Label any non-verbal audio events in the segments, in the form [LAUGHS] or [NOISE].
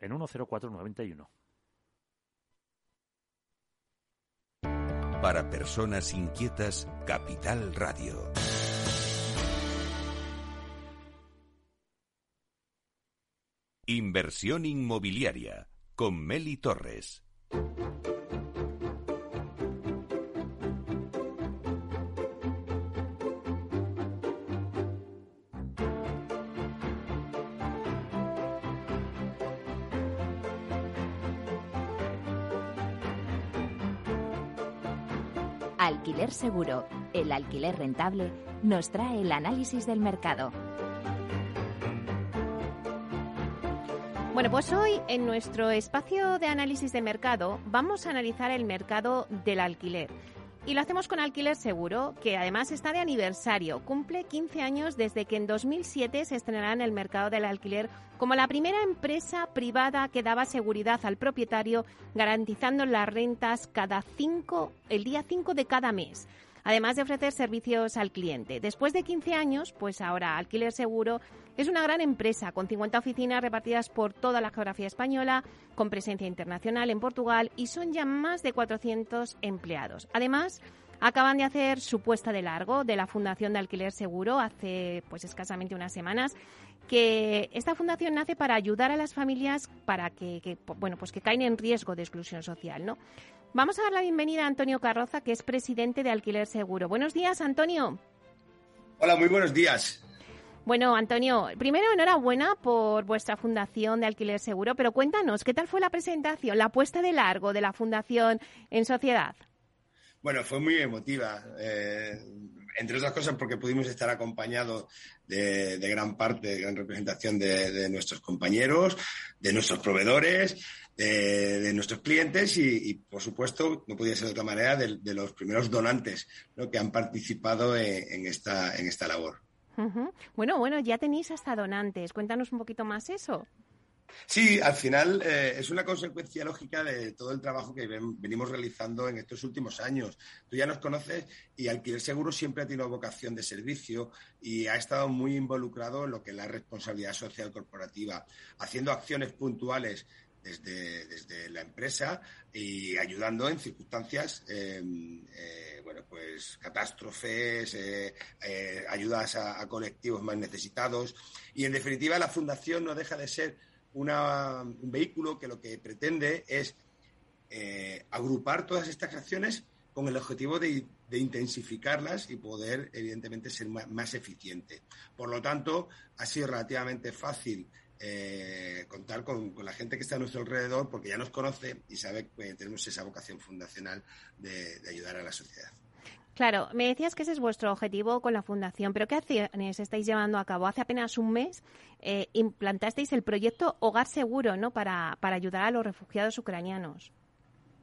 en 10491. Para personas inquietas, Capital Radio. Inversión inmobiliaria con Meli Torres. Seguro, el alquiler rentable, nos trae el análisis del mercado. Bueno, pues hoy en nuestro espacio de análisis de mercado vamos a analizar el mercado del alquiler. Y lo hacemos con Alquiler Seguro, que además está de aniversario. Cumple 15 años desde que en 2007 se estrenará en el mercado del alquiler como la primera empresa privada que daba seguridad al propietario, garantizando las rentas cada cinco, el día 5 de cada mes además de ofrecer servicios al cliente. Después de 15 años, pues ahora Alquiler Seguro es una gran empresa con 50 oficinas repartidas por toda la geografía española, con presencia internacional en Portugal y son ya más de 400 empleados. Además, acaban de hacer su puesta de largo de la Fundación de Alquiler Seguro hace pues escasamente unas semanas que esta fundación nace para ayudar a las familias para que, bueno pues que caen en riesgo de exclusión social, ¿no? Vamos a dar la bienvenida a Antonio Carroza, que es presidente de Alquiler Seguro. Buenos días, Antonio. Hola, muy buenos días. Bueno, Antonio, primero enhorabuena por vuestra fundación de Alquiler Seguro, pero cuéntanos, ¿qué tal fue la presentación, la puesta de largo de la fundación en sociedad? Bueno, fue muy emotiva, eh, entre otras cosas porque pudimos estar acompañados de, gran parte, de gran representación de, nuestros compañeros, de nuestros proveedores, de, nuestros clientes y, por supuesto, no podía ser de otra manera, de, los primeros donantes que han participado en, esta, en esta labor. Bueno, bueno, ya tenéis hasta donantes. Cuéntanos un poquito más eso. Sí, al final eh, es una consecuencia lógica de todo el trabajo que venimos realizando en estos últimos años. Tú ya nos conoces y Alquiler Seguro siempre ha tenido vocación de servicio y ha estado muy involucrado en lo que es la responsabilidad social corporativa, haciendo acciones puntuales desde, desde la empresa y ayudando en circunstancias, em, eh, bueno, pues catástrofes, eh, eh, ayudas a, colectivos más necesitados. Y en definitiva, la fundación no deja de ser un vehículo que lo que pretende es agrupar todas estas acciones con el objetivo de, de, intensificarlas y poder, evidentemente, ser más, más, eficiente. Por lo tanto, ha sido relativamente fácil eh, contar con, la gente que está a nuestro alrededor porque ya nos conoce y sabe que tenemos esa vocación fundacional de, ayudar a la sociedad. Claro, me decías que ese es vuestro objetivo con la fundación, pero ¿qué acciones estáis llevando a cabo? Hace apenas un mes eh, implantasteis el proyecto Hogar Seguro, ¿no? Para, ayudar a los refugiados ucranianos.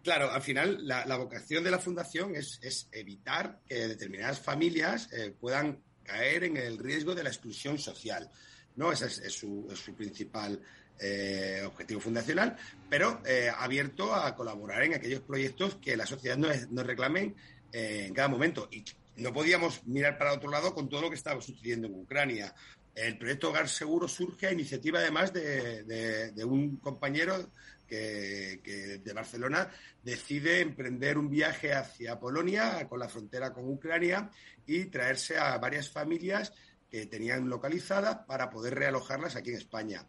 Claro, al final la, vocación de la fundación es, evitar que determinadas familias eh, puedan caer en el riesgo de la exclusión social. ¿No? Ese es, su, principal eh, objetivo fundacional, pero eh, abierto a colaborar en aquellos proyectos que la sociedad nos, reclamen eh, en cada momento. Y no podíamos mirar para otro lado con todo lo que estaba sucediendo en Ucrania. El proyecto Hogar Seguro surge a iniciativa además de, un compañero que, de Barcelona decide emprender un viaje hacia Polonia con la frontera con Ucrania y traerse a varias familias que tenían localizadas para poder realojarlas aquí en España.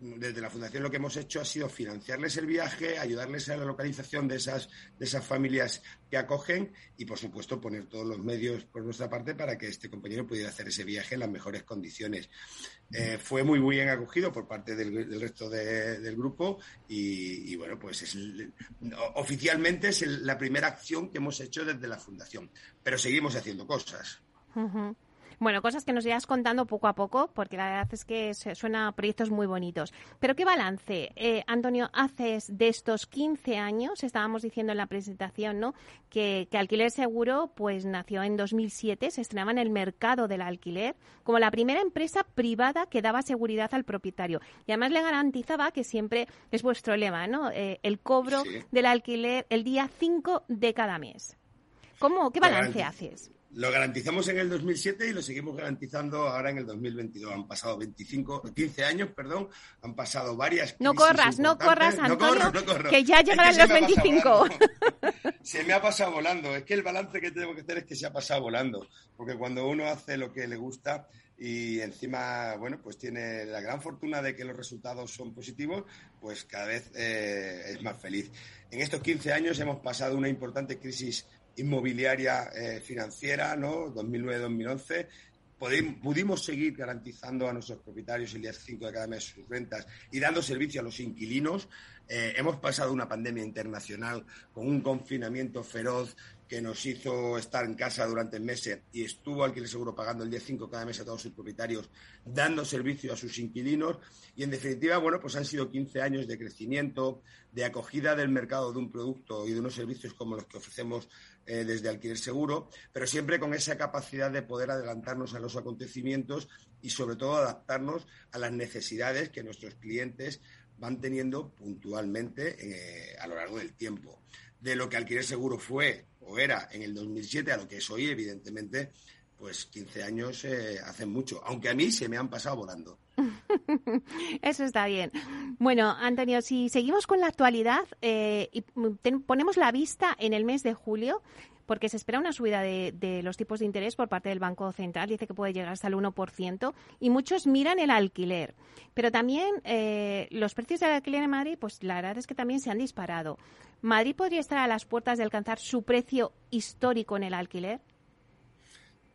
desde la Fundación lo que hemos hecho ha sido financiarles el viaje, ayudarles a la localización de esas, de esas familias que acogen y, por supuesto, poner todos los medios por nuestra parte para que este compañero pudiera hacer ese viaje en las mejores condiciones. Eh, fue muy, bien acogido por parte del, resto del grupo y, bueno, pues es, oficialmente es la primera acción que hemos hecho desde la Fundación, pero seguimos haciendo cosas. Bueno, cosas que nos irás contando poco a poco, porque la verdad es que suena a proyectos muy bonitos. Pero ¿qué balance, eh, Antonio, haces de estos 15 años? Estábamos diciendo en la presentación, ¿no? Que, que Alquiler Seguro, pues nació en 2007, se estrenaba en el mercado del alquiler como la primera empresa privada que daba seguridad al propietario. Y además le garantizaba que siempre es vuestro lema, ¿no? Eh, el cobro del alquiler el día 5 de cada mes. ¿Cómo, ¿Qué balance haces? Lo garantizamos en el 2007 y lo seguimos garantizando ahora en el 2022. Han pasado 25, 15 años, perdón, han pasado varias. No corras, no corras, Antonio, que ya llegarán los 25. se me ha pasado volando. Es que el balance que tengo que hacer es que se ha pasado volando. Porque cuando uno hace lo que le gusta y encima, bueno, pues tiene la gran fortuna de que los resultados son positivos, pues cada vez eh, es más feliz. En estos 15 años hemos pasado una importante crisis inmobiliaria eh, financiera, ¿no? 2009-2011. Pudimos seguir garantizando a nuestros propietarios el día 5 de cada mes sus rentas y dando servicio a los inquilinos. Eh, hemos pasado una pandemia internacional con un confinamiento feroz que nos hizo estar en casa durante meses y estuvo Alquiler Seguro pagando el día 5 cada mes a todos sus propietarios, dando servicio a sus inquilinos. Y en definitiva, bueno, pues han sido 15 años de crecimiento, de acogida del mercado de un producto y de unos servicios como los que ofrecemos eh, desde Alquiler Seguro, pero siempre con esa capacidad de poder adelantarnos a los acontecimientos y sobre todo adaptarnos a las necesidades que nuestros clientes van teniendo puntualmente eh, a lo largo del tiempo. De lo que Alquiler Seguro fue o era en el 2007 a lo que es hoy, evidentemente, pues 15 años eh, hacen mucho, aunque a mí se me han pasado volando. [LAUGHS] Eso está bien. Bueno, Antonio, si seguimos con la actualidad eh, y ponemos la vista en el mes de julio, porque se espera una subida de, los tipos de interés por parte del Banco Central, dice que puede llegar hasta el 1%, y muchos miran el alquiler. Pero también eh, los precios del alquiler en Madrid, pues la verdad es que también se han disparado. ¿Madrid podría estar a las puertas de alcanzar su precio histórico en el alquiler?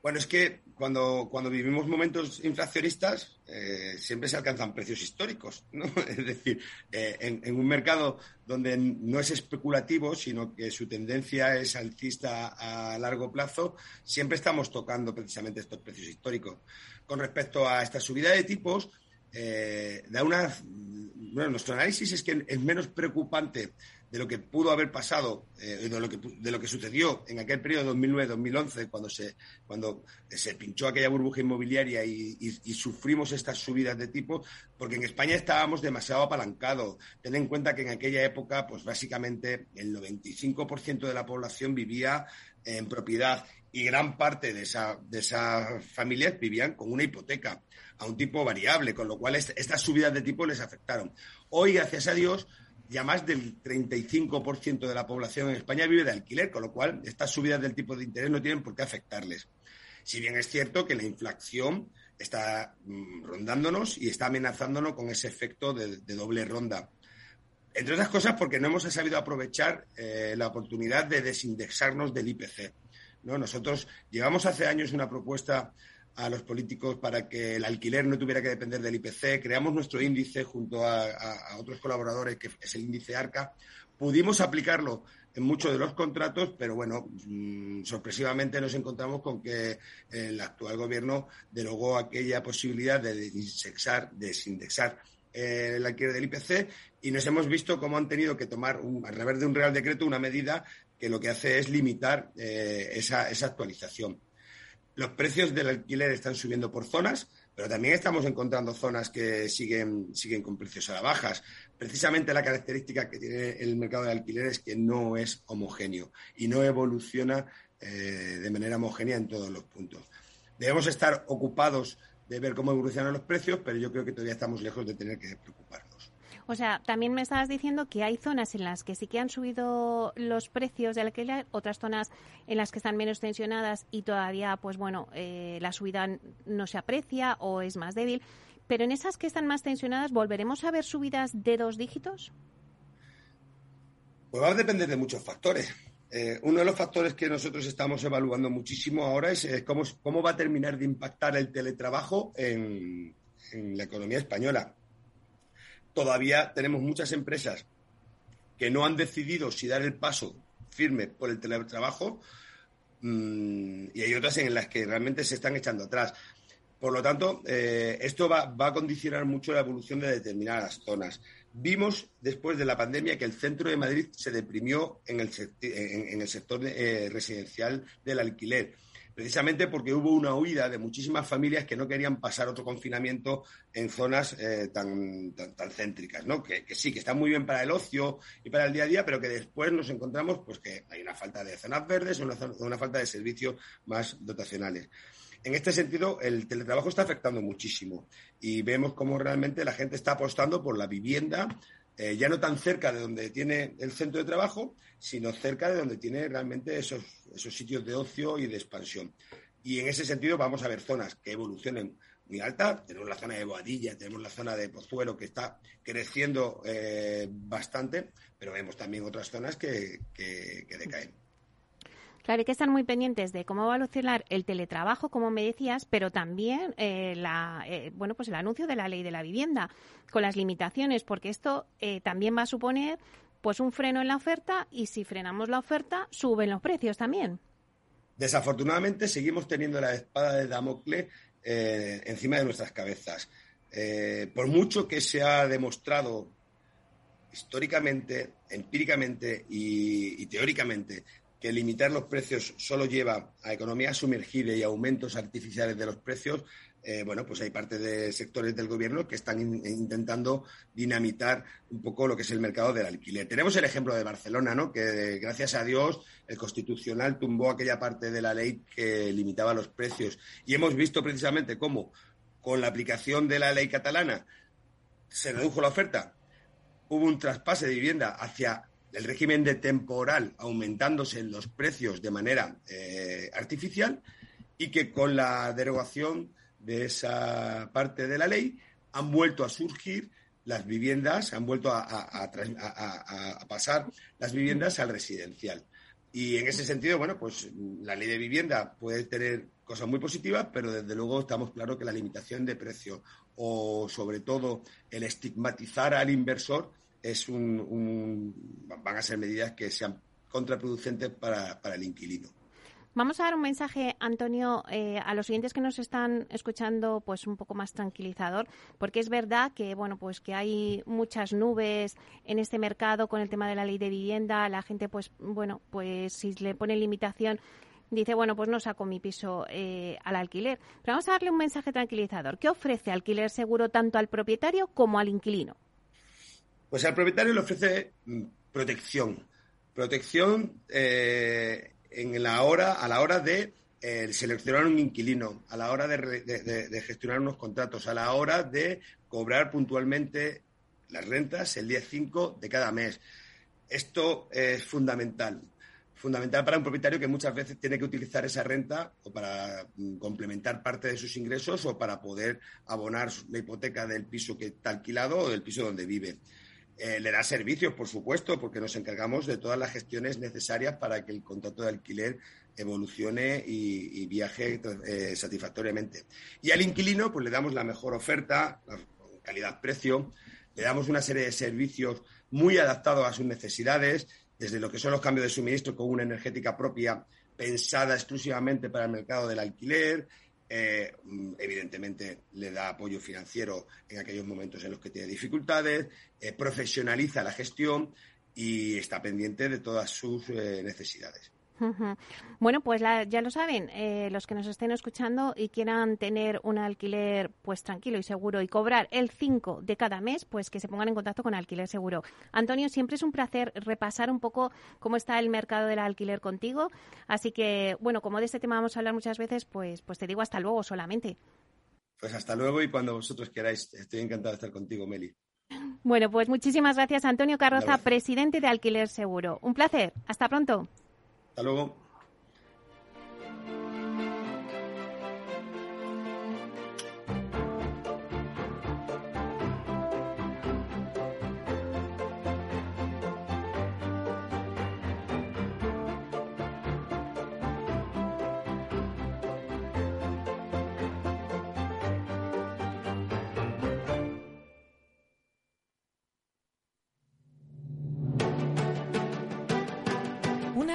Bueno, es que cuando, cuando vivimos momentos inflacionistas eh, siempre se alcanzan precios históricos. [LAUGHS] Es decir, eh, en, un mercado donde no es especulativo, sino que su tendencia es alcista a largo plazo, siempre estamos tocando precisamente estos precios históricos. Con respecto a esta subida de tipos, eh, da una, bueno, nuestro análisis es que es menos preocupante de lo que pudo haber pasado, eh, de, lo que, de lo que sucedió en aquel periodo 2009-2011, cuando se, cuando se pinchó aquella burbuja inmobiliaria y, sufrimos estas subidas de tipo, porque en España estábamos demasiado apalancados. Ten en cuenta que en aquella época, pues básicamente el 95% de la población vivía en propiedad y gran parte de, esa, de esas familias vivían con una hipoteca a un tipo variable, con lo cual estas subidas de tipo les afectaron. Hoy, gracias a Dios, ya más del 35% de la población en España vive de alquiler, con lo cual estas subidas del tipo de interés no tienen por qué afectarles. Si bien es cierto que la inflación está mm, rondándonos y está amenazándonos con ese efecto de, doble ronda. Entre otras cosas porque no hemos sabido aprovechar eh, la oportunidad de desindexarnos del IPC. ¿no? Nosotros llevamos hace años una propuesta a los políticos para que el alquiler no tuviera que depender del IPC. Creamos nuestro índice junto a, otros colaboradores, que es el índice ARCA. Pudimos aplicarlo en muchos de los contratos, pero bueno, mm, sorpresivamente nos encontramos con que el actual gobierno derogó aquella posibilidad de desindexar, desindexar eh, el alquiler del IPC y nos hemos visto cómo han tenido que tomar, a través de un Real Decreto, una medida que lo que hace es limitar eh, esa actualización. Los precios del alquiler están subiendo por zonas, pero también estamos encontrando zonas que siguen, siguen con precios a la bajas. Precisamente la característica que tiene el mercado de alquiler es que no es homogéneo y no evoluciona eh, de manera homogénea en todos los puntos. Debemos estar ocupados de ver cómo evolucionan los precios, pero yo creo que todavía estamos lejos de tener que preocuparnos. O sea, también me estabas diciendo que hay zonas en las que sí que han subido los precios de alquiler, otras zonas en las que están menos tensionadas y todavía, pues bueno, eh, la subida no se aprecia o es más débil. Pero en esas que están más tensionadas, ¿volveremos a ver subidas de dos dígitos? Pues va a depender de muchos factores. Eh, uno de los factores que nosotros estamos evaluando muchísimo ahora es, cómo, cómo, va a terminar de impactar el teletrabajo en la economía española todavía tenemos muchas empresas que no han decidido si dar el paso firme por el teletrabajo mm, y hay otras en las que realmente se están echando atrás. Por lo tanto, eh, esto va, a condicionar mucho la evolución de determinadas zonas. Vimos después de la pandemia que el centro de Madrid se deprimió en el, sector eh, residencial del alquiler. Precisamente porque hubo una huida de muchísimas familias que no querían pasar otro confinamiento en zonas eh, tan, tan, céntricas, ¿no? Que, sí, que están muy bien para el ocio y para el día a día, pero que después nos encontramos pues que hay una falta de zonas verdes, una, una falta de servicios más dotacionales. En este sentido, el teletrabajo está afectando muchísimo y vemos cómo realmente la gente está apostando por la vivienda, eh, ya no tan cerca de donde tiene el centro de trabajo, sino cerca de donde tiene realmente esos, sitios de ocio y de expansión. Y en ese sentido vamos a ver zonas que evolucionen muy altas. Tenemos la zona de Boadilla, tenemos la zona de Pozuelo que está creciendo eh, bastante, pero vemos también otras zonas que decaen. Claro, hay que estar muy pendientes de cómo va a el teletrabajo, como me decías, pero también eh, la, eh, bueno, pues el anuncio de la ley de la vivienda con las limitaciones, porque esto eh, también va a suponer pues un freno en la oferta y si frenamos la oferta suben los precios también. Desafortunadamente seguimos teniendo la espada de Damocles encima de nuestras cabezas. por mucho que se ha demostrado históricamente, empíricamente y teóricamente que limitar los precios solo lleva a economía sumergida y aumentos artificiales de los precios, eh, bueno, pues hay parte de sectores del gobierno que están intentando dinamitar un poco lo que es el mercado del alquiler. Tenemos el ejemplo de Barcelona, ¿no? Que gracias a Dios el Constitucional tumbó aquella parte de la ley que limitaba los precios. Y hemos visto precisamente cómo con la aplicación de la ley catalana se redujo la oferta, hubo un traspase de vivienda hacia el régimen de temporal aumentándose en los precios de manera eh, artificial y que con la derogación de esa parte de la ley han vuelto a surgir las viviendas, han vuelto a, pasar las viviendas al residencial. Y en ese sentido, bueno, pues la ley de vivienda puede tener cosas muy positivas, pero desde luego estamos claros que la limitación de precio o sobre todo el estigmatizar al inversor es un, van a ser medidas que sean contraproducentes para, el inquilino. Vamos a dar un mensaje, Antonio, eh, a los oyentes que nos están escuchando, pues un poco más tranquilizador, porque es verdad que bueno, pues que hay muchas nubes en este mercado con el tema de la ley de vivienda. La gente, pues bueno, pues si le pone limitación dice, bueno, pues no saco mi piso eh, al alquiler. Pero vamos a darle un mensaje tranquilizador. ¿Qué ofrece alquiler seguro tanto al propietario como al inquilino? Pues al propietario le ofrece mm, protección. Protección eh, en la hora, a la hora de eh, seleccionar un inquilino, a la hora de, gestionar unos contratos, a la hora de cobrar puntualmente las rentas el día 5 de cada mes. Esto es fundamental. Fundamental para un propietario que muchas veces tiene que utilizar esa renta o para mm, complementar parte de sus ingresos o para poder abonar la hipoteca del piso que está alquilado o del piso donde vive. Eh, le da servicios, por supuesto, porque nos encargamos de todas las gestiones necesarias para que el contrato de alquiler evolucione y, viaje eh, satisfactoriamente. Y al inquilino, pues le damos la mejor oferta, calidad-precio, le damos una serie de servicios muy adaptados a sus necesidades, desde lo que son los cambios de suministro con una energética propia pensada exclusivamente para el mercado del alquiler, eh, evidentemente le da apoyo financiero en aquellos momentos en los que tiene dificultades, eh, profesionaliza la gestión y está pendiente de todas sus eh, necesidades. Bueno, pues ya lo saben, eh, los que nos estén escuchando y quieran tener un alquiler pues tranquilo y seguro y cobrar el 5 de cada mes, pues que se pongan en contacto con Alquiler Seguro. Antonio, siempre es un placer repasar un poco cómo está el mercado del alquiler contigo. Así que, bueno, como de este tema vamos a hablar muchas veces, pues, pues te digo hasta luego solamente. Pues hasta luego y cuando vosotros queráis. Estoy encantado de estar contigo, Meli. Bueno, pues muchísimas gracias, Antonio Carroza, presidente de Alquiler Seguro. Un placer. Hasta pronto. Hasta luego.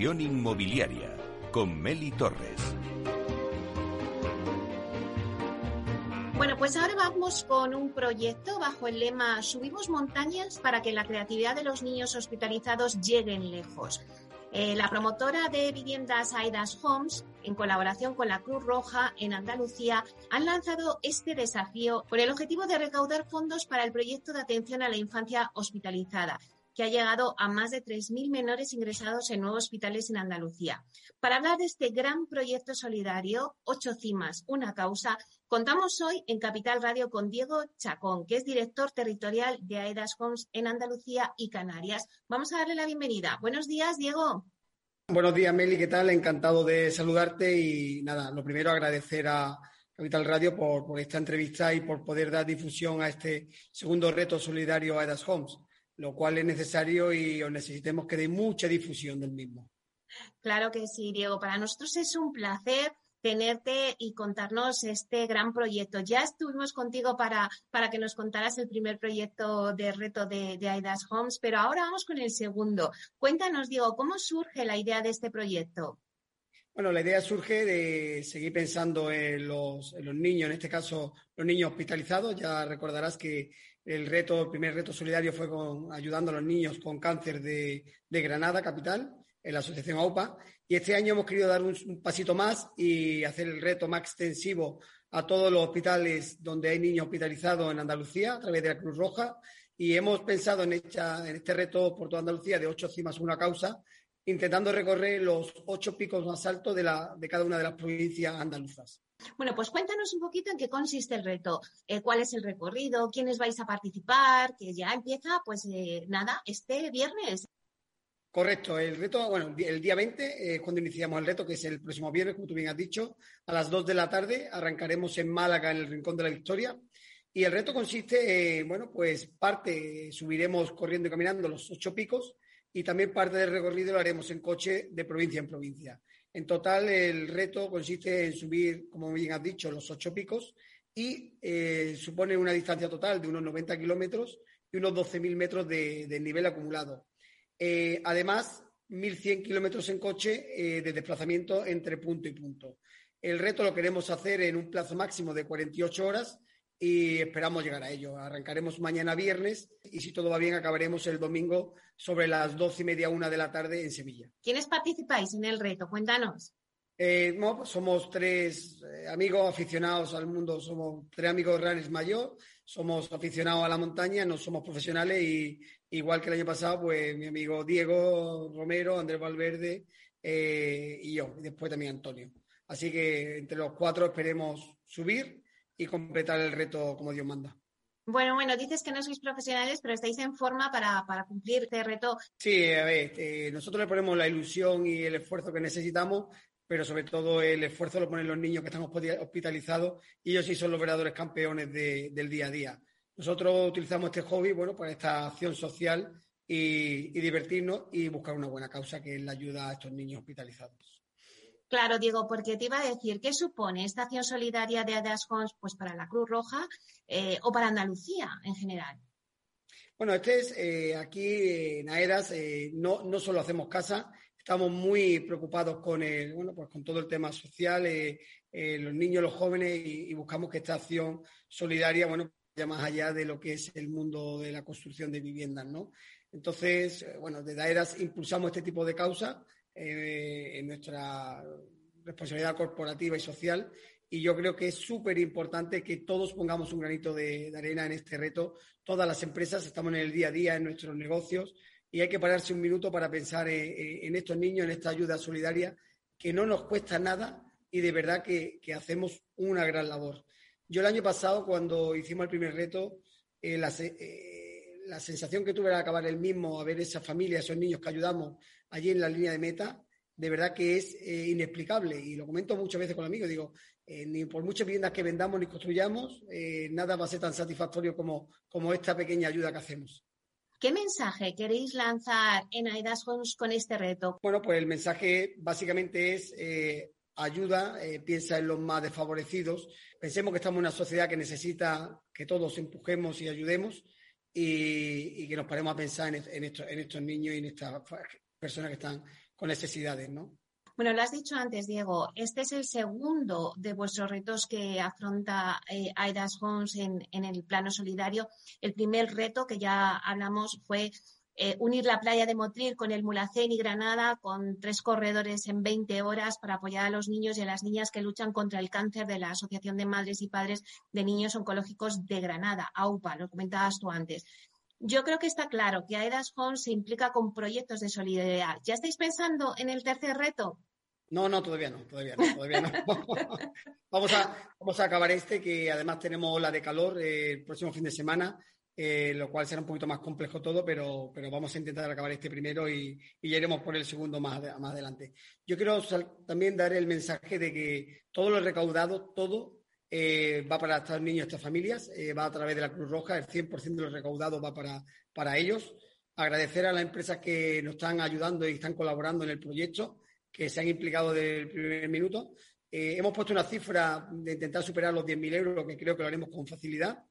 Inmobiliaria con Meli Torres. Bueno, pues ahora vamos con un proyecto bajo el lema Subimos montañas para que la creatividad de los niños hospitalizados lleguen lejos. Eh, la promotora de viviendas Aidas Homes, en colaboración con la Cruz Roja en Andalucía, han lanzado este desafío con el objetivo de recaudar fondos para el proyecto de atención a la infancia hospitalizada que ha llegado a más de 3.000 menores ingresados en nuevos hospitales en Andalucía. Para hablar de este gran proyecto solidario, Ocho Cimas, una causa, contamos hoy en Capital Radio con Diego Chacón, que es director territorial de AEDAS Homes en Andalucía y Canarias. Vamos a darle la bienvenida. Buenos días, Diego. Buenos días, Meli, ¿qué tal? Encantado de saludarte y nada, lo primero agradecer a Capital Radio por, por esta entrevista y por poder dar difusión a este segundo reto solidario AEDAS Homes lo cual es necesario y os necesitemos que dé mucha difusión del mismo. Claro que sí, Diego. Para nosotros es un placer tenerte y contarnos este gran proyecto. Ya estuvimos contigo para, para que nos contaras el primer proyecto de reto de, de Aidas Homes, pero ahora vamos con el segundo. Cuéntanos, Diego, ¿cómo surge la idea de este proyecto? Bueno, la idea surge de seguir pensando en los, en los niños, en este caso los niños hospitalizados. Ya recordarás que el reto, el primer reto solidario fue con, ayudando a los niños con cáncer de, Granada, capital, en la asociación AUPA. Y este año hemos querido dar un, pasito más y hacer el reto más extensivo a todos los hospitales donde hay niños hospitalizados en Andalucía a través de la Cruz Roja. Y hemos pensado en, este reto por toda Andalucía de ocho cimas, una causa, intentando recorrer los ocho picos más altos de cada una de las provincias andaluzas. Bueno, pues cuéntanos un poquito en qué consiste el reto, eh, cuál es el recorrido, quiénes vais a participar, que ya empieza, pues eh, nada, este viernes. Correcto, el reto, bueno, el día 20 es cuando iniciamos el reto, que es el próximo viernes, como tú bien has dicho, a las 2 de la tarde arrancaremos en Málaga, en el Rincón de la Victoria. Y el reto consiste, bueno, pues parte, subiremos corriendo y caminando los ocho picos y también parte del recorrido lo haremos en coche de provincia en provincia. En total, el reto consiste en subir, como bien has dicho, los ocho picos y eh, supone una distancia total de unos 90 kilómetros y unos 12.000 metros de, nivel acumulado. Eh, además, 1.100 kilómetros en coche eh, de desplazamiento entre punto y punto. El reto lo queremos hacer en un plazo máximo de 48 horas y esperamos llegar a ello. Arrancaremos mañana viernes y si todo va bien acabaremos el domingo sobre las doce y media, una de la tarde en Sevilla. ¿Quiénes participáis en el reto? Cuéntanos. Eh, pues somos tres eh, amigos aficionados al mundo, somos tres amigos ranes mayor, somos aficionados a la montaña, no somos profesionales y igual que el año pasado, pues mi amigo Diego Romero, Andrés Valverde eh, y yo, y después también Antonio. Así que entre los cuatro esperemos subir y completar el reto como Dios manda. Bueno, bueno, dices que no sois profesionales, pero estáis en forma para, cumplir este reto. Sí, a ver, eh, nosotros le ponemos la ilusión y el esfuerzo que necesitamos, pero sobre todo el esfuerzo lo ponen los niños que están hospitalizados y ellos sí son los verdaderos campeones del día a día. Nosotros utilizamos este hobby, bueno, para esta acción social y, y divertirnos y buscar una buena causa que es la ayuda a estos niños hospitalizados. Claro, Diego, porque te iba a decir, ¿qué supone esta acción solidaria de Adas pues, para la Cruz Roja eh, o para Andalucía en general? Bueno, este es eh, aquí en Aedas, eh, no, no solo hacemos casa, estamos muy preocupados con el, bueno, pues con todo el tema social, los niños, los jóvenes, y, buscamos que esta acción solidaria, bueno, vaya más allá de lo que es el mundo de la construcción de viviendas, ¿no? Entonces, bueno, desde Aedas impulsamos este tipo de causas eh, en nuestra responsabilidad corporativa y social. Y yo creo que es súper importante que todos pongamos un granito de, arena en este reto. Todas las empresas estamos en el día a día, en nuestros negocios, y hay que pararse un minuto para pensar en, estos niños, en esta ayuda solidaria, que no nos cuesta nada y de verdad que, hacemos una gran labor. Yo el año pasado, cuando hicimos el primer reto, eh, la, eh, la sensación que tuve al acabar el mismo, a ver esa familia, esos niños que ayudamos, allí en la línea de meta, de verdad que es eh, inexplicable. Y lo comento muchas veces con amigos, digo, eh, ni por muchas viviendas que vendamos ni construyamos, eh, nada va a ser tan satisfactorio como, como esta pequeña ayuda que hacemos. ¿Qué mensaje queréis lanzar en Aidas Homes con este reto? Bueno, pues el mensaje básicamente es ayuda, piensa en los más desfavorecidos. Pensemos que estamos en una sociedad que necesita que todos empujemos y ayudemos y, que nos paremos a pensar en, estos, en estos niños y en esta personas que están con necesidades, ¿no? Bueno, lo has dicho antes, Diego. Este es el segundo de vuestros retos que afronta eh, Aidas Homes en, en, el plano solidario. El primer reto que ya hablamos fue eh, unir la playa de Motril con el Mulacén y Granada con tres corredores en 20 horas para apoyar a los niños y a las niñas que luchan contra el cáncer de la Asociación de Madres y Padres de Niños Oncológicos de Granada, AUPA, lo comentabas tú antes. Yo creo que está claro que AEDAS Home se implica con proyectos de solidaridad. ¿Ya estáis pensando en el tercer reto? No, no, todavía no, todavía no, todavía no. [LAUGHS] vamos, a, acabar este, que además tenemos la de calor eh, el próximo fin de semana, eh, lo cual será un poquito más complejo todo, pero, pero vamos a intentar acabar este primero y, y ya iremos por el segundo más, más adelante. Yo quiero también dar el mensaje de que todo lo recaudado, todo eh, va para estos niños, estas familias, eh, va a través de la Cruz Roja, el 100% de los recaudados va para, para ellos. Agradecer a las empresas que nos están ayudando y están colaborando en el proyecto, que se han implicado desde el primer minuto. Hemos puesto una cifra de intentar superar los 10.000 euros, que creo que lo haremos con facilidad.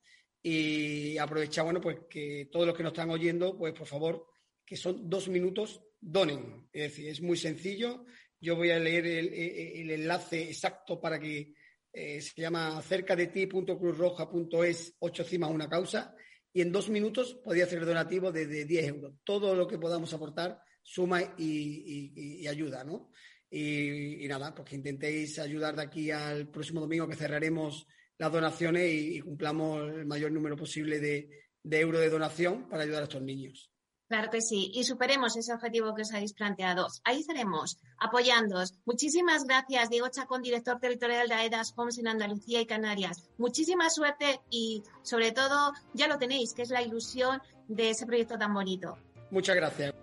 Y aprovechar, bueno, pues que todos los que nos están oyendo, pues por favor, que son dos minutos, donen. Es decir, es muy sencillo. Yo voy a leer el, el enlace exacto para que eh, se llama cerca de ti.cruzroja.es, ocho cimas una causa, y en dos minutos podía hacer donativo de, 10 euros. Todo lo que podamos aportar suma y, ayuda, ¿no? Y, nada, pues que intentéis ayudar de aquí al próximo domingo que cerraremos las donaciones y, cumplamos el mayor número posible de, de euros de donación para ayudar a estos niños. Claro que sí, y superemos ese objetivo que os habéis planteado. Ahí estaremos apoyándoos. Muchísimas gracias, Diego Chacón, director territorial de AEDAS Homes en Andalucía y Canarias. Muchísima suerte y, sobre todo, ya lo tenéis, que es la ilusión de ese proyecto tan bonito. Muchas gracias.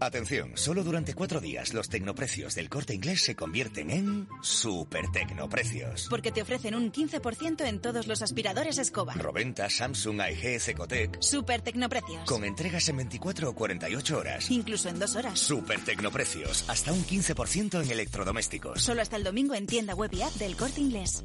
Atención, solo durante cuatro días los tecnoprecios del corte inglés se convierten en super tecnoprecios. Porque te ofrecen un 15% en todos los aspiradores escoba. Roventa, Samsung, AEG, Ecotec. Super tecnoprecios. Con entregas en 24 o 48 horas. Incluso en dos horas. Super tecnoprecios. Hasta un 15% en electrodomésticos. Solo hasta el domingo en tienda web y app del corte inglés.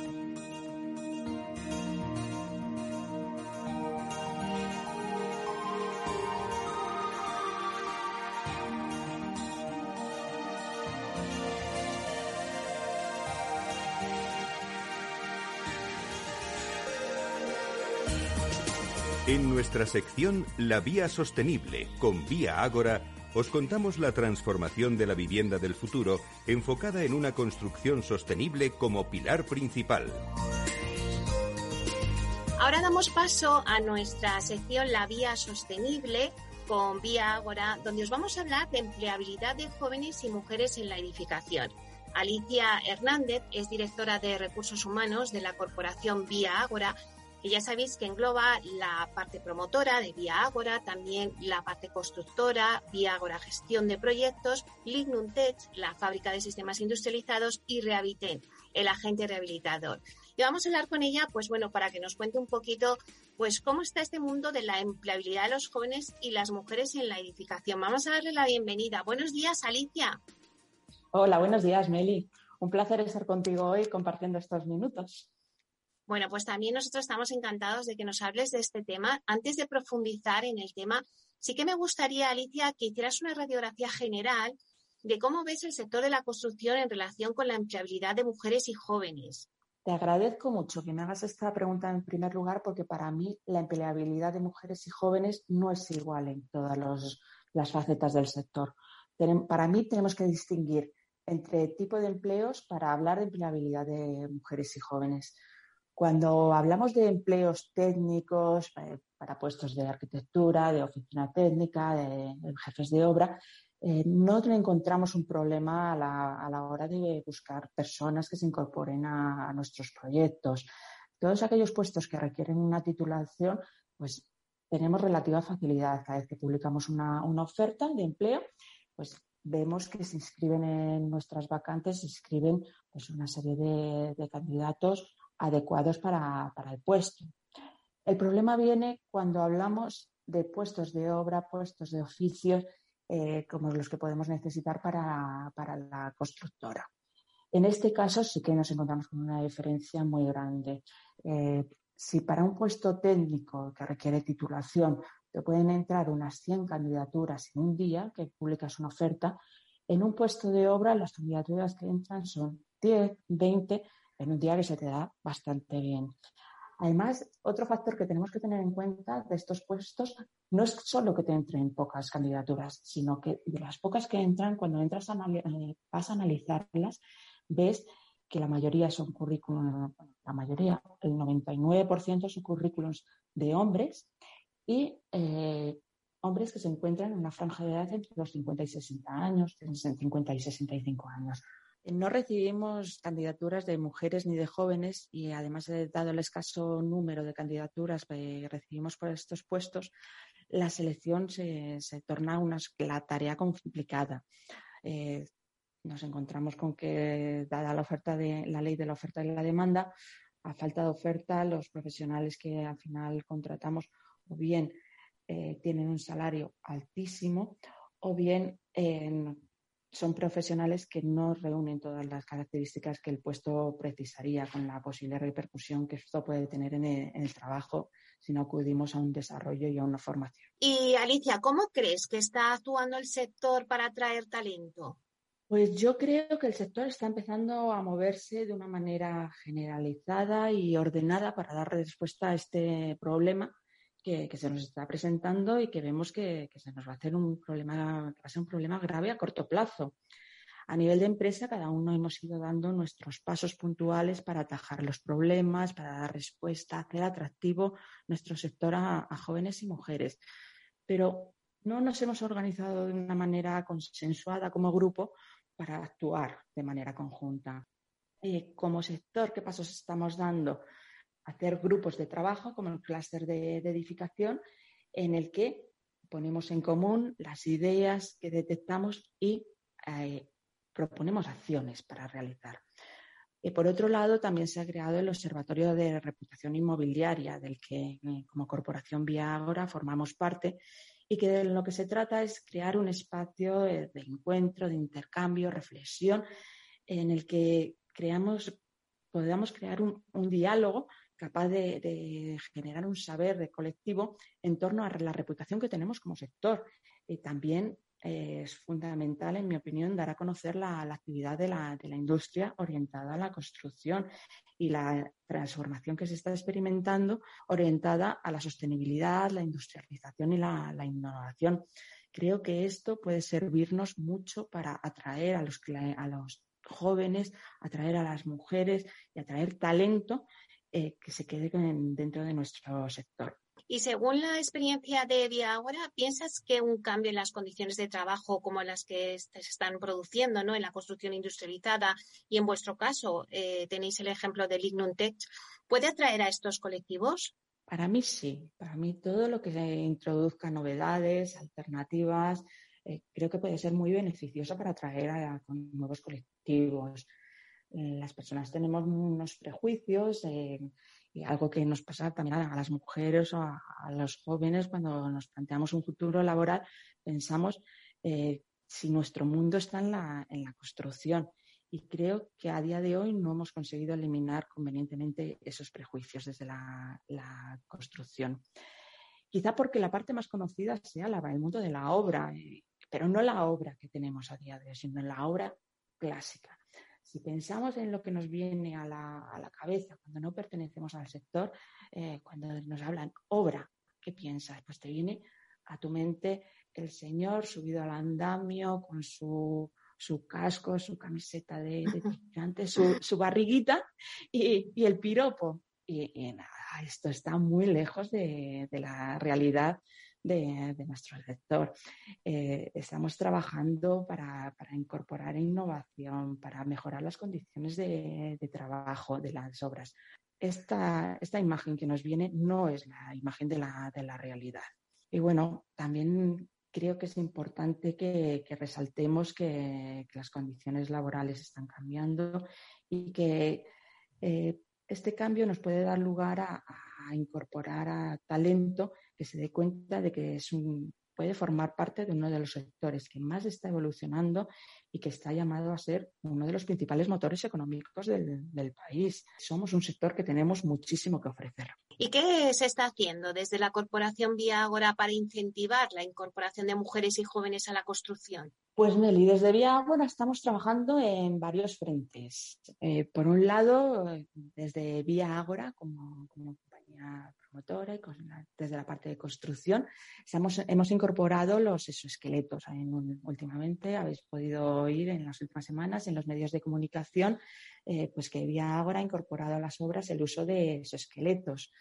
En nuestra sección La Vía Sostenible con Vía Ágora, os contamos la transformación de la vivienda del futuro enfocada en una construcción sostenible como pilar principal. Ahora damos paso a nuestra sección La Vía Sostenible con Vía Ágora, donde os vamos a hablar de empleabilidad de jóvenes y mujeres en la edificación. Alicia Hernández es directora de Recursos Humanos de la corporación Vía Ágora que ya sabéis que engloba la parte promotora de Vía Ágora, también la parte constructora, Vía Ágora Gestión de Proyectos, Lignum Tech, la fábrica de sistemas industrializados y Rehabiten, el agente rehabilitador. Y vamos a hablar con ella, pues bueno, para que nos cuente un poquito, pues cómo está este mundo de la empleabilidad de los jóvenes y las mujeres en la edificación. Vamos a darle la bienvenida. Buenos días, Alicia. Hola, buenos días, Meli. Un placer estar contigo hoy compartiendo estos minutos. Bueno, pues también nosotros estamos encantados de que nos hables de este tema. Antes de profundizar en el tema, sí que me gustaría, Alicia, que hicieras una radiografía general de cómo ves el sector de la construcción en relación con la empleabilidad de mujeres y jóvenes. Te agradezco mucho que me hagas esta pregunta en primer lugar porque para mí la empleabilidad de mujeres y jóvenes no es igual en todas las facetas del sector. Para mí tenemos que distinguir entre tipo de empleos para hablar de empleabilidad de mujeres y jóvenes. Cuando hablamos de empleos técnicos eh, para puestos de arquitectura, de oficina técnica, de, jefes de obra, eh, no encontramos un problema a la, hora de buscar personas que se incorporen a, nuestros proyectos. Todos aquellos puestos que requieren una titulación, pues tenemos relativa facilidad. Cada vez que publicamos una, oferta de empleo, pues vemos que se inscriben en nuestras vacantes, se inscriben pues, una serie de candidatos adecuados para, el puesto. El problema viene cuando hablamos de puestos de obra, puestos de oficios, eh, como los que podemos necesitar para, la constructora. En este caso sí que nos encontramos con una diferencia muy grande. Eh, si para un puesto técnico que requiere titulación te pueden entrar unas 100 candidaturas en un día que publicas una oferta, en un puesto de obra las candidaturas que entran son 10, 20 en un día que se te da bastante bien. Además, otro factor que tenemos que tener en cuenta de estos puestos no es solo que te entren pocas candidaturas, sino que de las pocas que entran, cuando entras a eh, vas a analizarlas, ves que la mayoría son currículums, la mayoría, el 99% son currículums de hombres y eh, hombres que se encuentran en una franja de edad entre los 50 y 60 años, entre 50 y 65 años. No recibimos candidaturas de mujeres ni de jóvenes y además, dado el escaso número de candidaturas que recibimos por estos puestos, la selección se, torna una, la tarea complicada. Eh, nos encontramos con que, dada la oferta de la ley de la oferta y la demanda, a falta de oferta, los profesionales que al final contratamos o bien eh, tienen un salario altísimo o bien eh, son profesionales que no reúnen todas las características que el puesto precisaría con la posible repercusión que esto puede tener en el, trabajo si no acudimos a un desarrollo y a una formación. Y Alicia, ¿cómo crees que está actuando el sector para atraer talento? Pues yo creo que el sector está empezando a moverse de una manera generalizada y ordenada para dar respuesta a este problema que, se nos está presentando y que vemos que, se nos va a hacer un problema, va a ser un problema grave a corto plazo. A nivel de empresa, cada uno hemos ido dando nuestros pasos puntuales para atajar los problemas, para dar respuesta, hacer atractivo nuestro sector a, jóvenes y mujeres. Pero no nos hemos organizado de una manera consensuada como grupo para actuar de manera conjunta. Eh, como sector, ¿qué pasos estamos dando? Hacer grupos de trabajo como el clúster de, edificación en el que ponemos en común las ideas que detectamos y eh, proponemos acciones para realizar. Y por otro lado, también se ha creado el Observatorio de Reputación Inmobiliaria, del que eh, como Corporación Vía Agora formamos parte, y que de lo que se trata es crear un espacio eh, de encuentro, de intercambio, reflexión, en el que creamos, podamos crear un, diálogo capaz de, generar un saber de colectivo en torno a la reputación que tenemos como sector. Y también es fundamental, en mi opinión, dar a conocer la, actividad de la, industria orientada a la construcción y la transformación que se está experimentando orientada a la sostenibilidad, la industrialización y la, innovación. Creo que esto puede servirnos mucho para atraer a los jóvenes, atraer a las mujeres y atraer talento eh, que se quede dentro de nuestro sector. Y según la experiencia de Vía Ahora, ¿piensas que un cambio en las condiciones de trabajo como las que se están produciendo ¿no? en la construcción industrializada y en vuestro caso eh, tenéis el ejemplo de Lignum Tech, puede atraer a estos colectivos? Para mí sí, para mí todo lo que introduzca novedades, alternativas, eh, creo que puede ser muy beneficioso para atraer a, nuevos colectivos. Eh, las personas tenemos unos prejuicios y algo que nos pasa también a, las mujeres o a, los jóvenes cuando nos planteamos un futuro laboral, pensamos eh, si nuestro mundo está en la, en la construcción. Y creo que a día de hoy no hemos conseguido eliminar convenientemente esos prejuicios desde la, la construcción. Quizá porque la parte más conocida sea la, el mundo de la obra, eh, pero no la obra que tenemos a día de hoy, sino la obra clásica. Si pensamos en lo que nos viene a la, cabeza cuando no pertenecemos al sector, eh, cuando nos hablan obra, ¿qué piensas? Pues te viene a tu mente el señor subido al andamio con su, casco, su camiseta de, de su, barriguita y, el piropo. Y, nada, esto está muy lejos de, de la realidad de, nuestro sector. Eh, estamos trabajando para, incorporar innovación, para mejorar las condiciones de, trabajo de las obras. Esta, esta, imagen que nos viene no es la imagen de la, realidad. Y bueno, también creo que es importante que, resaltemos que, las condiciones laborales están cambiando y que eh, este cambio nos puede dar lugar a, a incorporar a talento que se dé cuenta de que es un, puede formar parte de uno de los sectores que más está evolucionando y que está llamado a ser uno de los principales motores económicos del, del, país. Somos un sector que tenemos muchísimo que ofrecer. ¿Y qué se está haciendo desde la Corporación Vía Agora para incentivar la incorporación de mujeres y jóvenes a la construcción? Pues Meli, desde Vía Agora estamos trabajando en varios frentes. Eh, por un lado, desde Vía Agora, como, como promotora y desde la parte de construcción, hemos incorporado los exoesqueletos. últimamente habéis podido oír en las últimas semanas en los medios de comunicación eh, pues que Vía Agora ha incorporado a las obras el uso de exoesqueletos.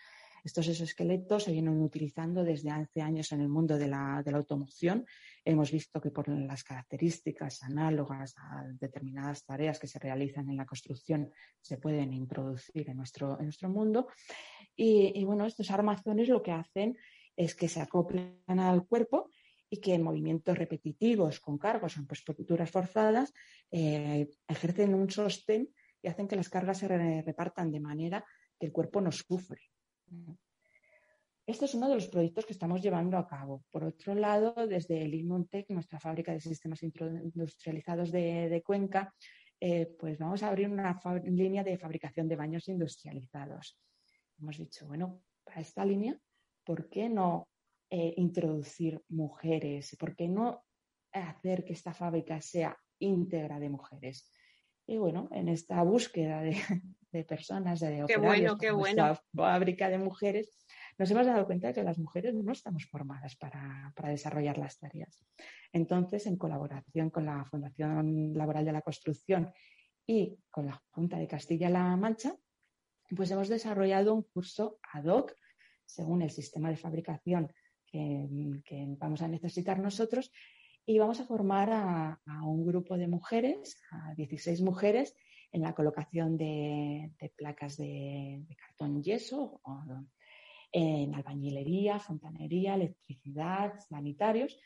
Estos exoesqueletos se vienen utilizando desde hace años en el mundo de la, automoción. Hemos visto que por las características análogas a determinadas tareas que se realizan en la construcción se pueden introducir en nuestro, en nuestro mundo. Y, bueno, estos armazones lo que hacen es que se acoplan al cuerpo y que en movimientos repetitivos con cargos en posturas forzadas eh, ejercen un sostén y hacen que las cargas se repartan de manera que el cuerpo no sufre. Este es uno de los proyectos que estamos llevando a cabo. Por otro lado, desde el Inmontec, nuestra fábrica de sistemas industrializados de, Cuenca, eh, pues vamos a abrir una línea de fabricación de baños industrializados. Hemos dicho, bueno, para esta línea, ¿por qué no eh, introducir mujeres? ¿Por qué no hacer que esta fábrica sea íntegra de mujeres? Y bueno, en esta búsqueda de, personas, de qué bueno, qué bueno. fábrica de mujeres, nos hemos dado cuenta de que las mujeres no estamos formadas para, desarrollar las tareas. Entonces, en colaboración con la Fundación Laboral de la Construcción y con la Junta de Castilla-La Mancha, pues hemos desarrollado un curso ad hoc según el sistema de fabricación que, vamos a necesitar nosotros y vamos a formar a, un grupo de mujeres, a 16 mujeres, en la colocación de, placas de, cartón yeso, en albañilería, fontanería, electricidad, sanitarios,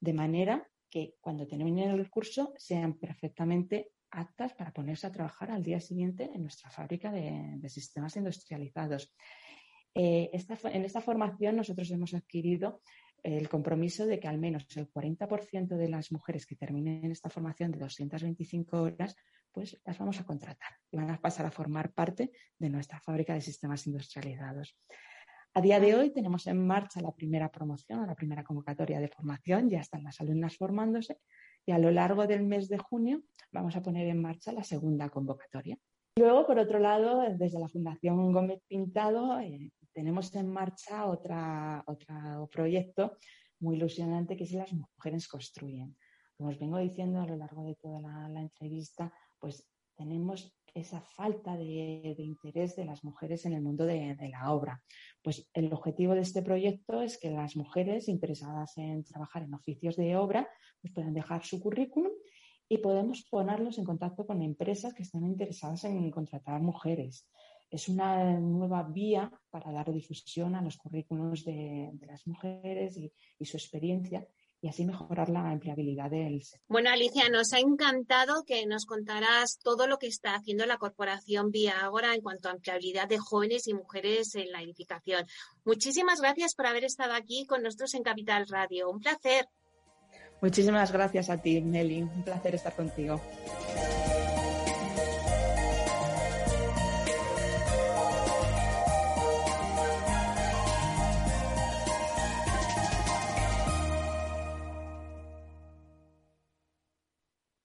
de manera que cuando terminen el curso sean perfectamente aptas para ponerse a trabajar al día siguiente en nuestra fábrica de, sistemas industrializados. Eh, en esta formación nosotros hemos adquirido el compromiso de que al menos el 40% de las mujeres que terminen esta formación de 225 horas, pues las vamos a contratar y van a pasar a formar parte de nuestra fábrica de sistemas industrializados. A día de hoy tenemos en marcha la primera promoción, la primera convocatoria de formación, ya están las alumnas formándose y a lo largo del mes de junio vamos a poner en marcha la segunda convocatoria. Luego, por otro lado, desde la Fundación Gómez Pintado eh, tenemos en marcha otra, otro proyecto muy ilusionante que es Las Mujeres Construyen. Como os vengo diciendo a lo largo de toda la, entrevista, pues tenemos esa falta de, interés de las mujeres en el mundo de, la obra. Pues el objetivo de este proyecto es que las mujeres interesadas en trabajar en oficios de obra pues puedan dejar su currículum y podemos ponerlos en contacto con empresas que estén interesadas en contratar mujeres es una nueva vía para dar difusión a los currículos de, las mujeres y, su experiencia y así mejorar la empleabilidad del sector. Bueno, Alicia, nos ha encantado que nos contarás todo lo que está haciendo la corporación Vía Agora en cuanto a empleabilidad de jóvenes y mujeres en la edificación. Muchísimas gracias por haber estado aquí con nosotros en Capital Radio. Un placer. Muchísimas gracias a ti, Nelly. Un placer estar contigo.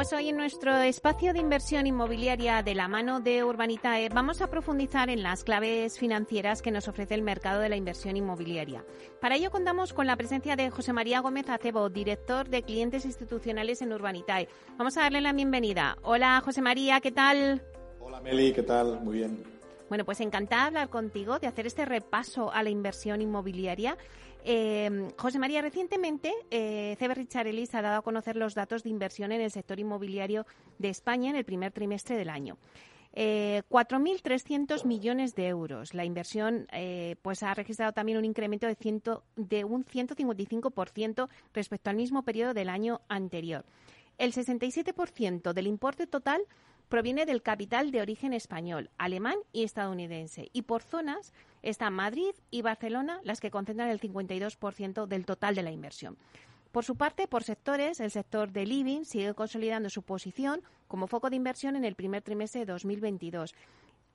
Pues hoy en nuestro espacio de inversión inmobiliaria de la mano de Urbanitae vamos a profundizar en las claves financieras que nos ofrece el mercado de la inversión inmobiliaria. Para ello contamos con la presencia de José María Gómez Acebo, director de clientes institucionales en Urbanitae. Vamos a darle la bienvenida. Hola José María, ¿qué tal? Hola Meli, ¿qué tal? Muy bien. Bueno, pues encantada de hablar contigo, de hacer este repaso a la inversión inmobiliaria. Eh, José María, recientemente eh, CB Richard Ellis ha dado a conocer los datos de inversión en el sector inmobiliario de España en el primer trimestre del año. Eh, 4.300 millones de euros. La inversión eh, pues ha registrado también un incremento de, ciento, de un 155% respecto al mismo periodo del año anterior. El 67% del importe total proviene del capital de origen español, alemán y estadounidense. Y por zonas están Madrid y Barcelona las que concentran el 52% del total de la inversión. Por su parte, por sectores, el sector de living sigue consolidando su posición como foco de inversión en el primer trimestre de 2022.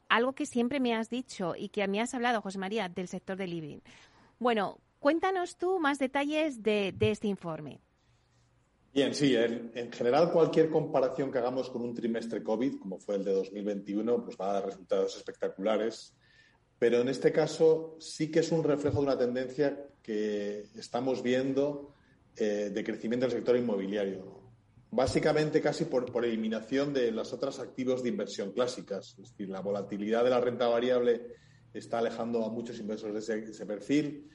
Algo que siempre me has dicho y que mí has hablado, José María, del sector de living. Bueno, cuéntanos tú más detalles de este informe. Bien, sí, en, general cualquier comparación que hagamos con un trimestre COVID, como fue el de 2021, pues va a dar resultados espectaculares. Pero en este caso sí que es un reflejo de una tendencia que estamos viendo eh, de crecimiento del sector inmobiliario. Básicamente casi por, eliminación de los otros activos de inversión clásicas. Es decir, la volatilidad de la renta variable está alejando a muchos inversores de ese perfil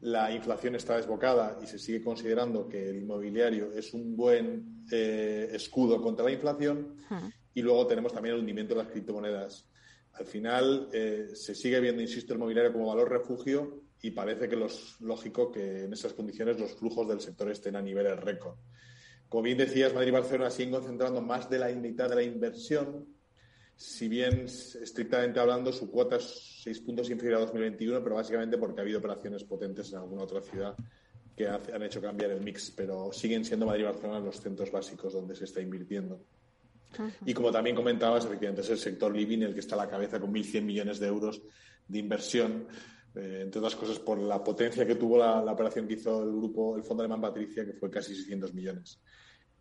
la inflación está desbocada y se sigue considerando que el inmobiliario es un buen eh, escudo contra la inflación. Y luego tenemos también el hundimiento de las criptomonedas. Al final eh, se sigue viendo, insisto, el inmobiliario como valor refugio y parece que es lógico que en esas condiciones los flujos del sector estén a niveles récord. Como bien decías, Madrid y Barcelona siguen concentrando más de la mitad de la inversión si bien estrictamente hablando su cuota es seis puntos inferior a 2021, pero básicamente porque ha habido operaciones potentes en alguna otra ciudad que han hecho cambiar el mix, pero siguen siendo Madrid y Barcelona los centros básicos donde se está invirtiendo. Y como también comentabas, efectivamente es el sector living el que está a la cabeza con 1.100 millones de euros de inversión, eh, entre otras cosas por la potencia que tuvo la, operación que hizo el grupo, el Fondo Alemán Patricia, que fue casi 600 millones.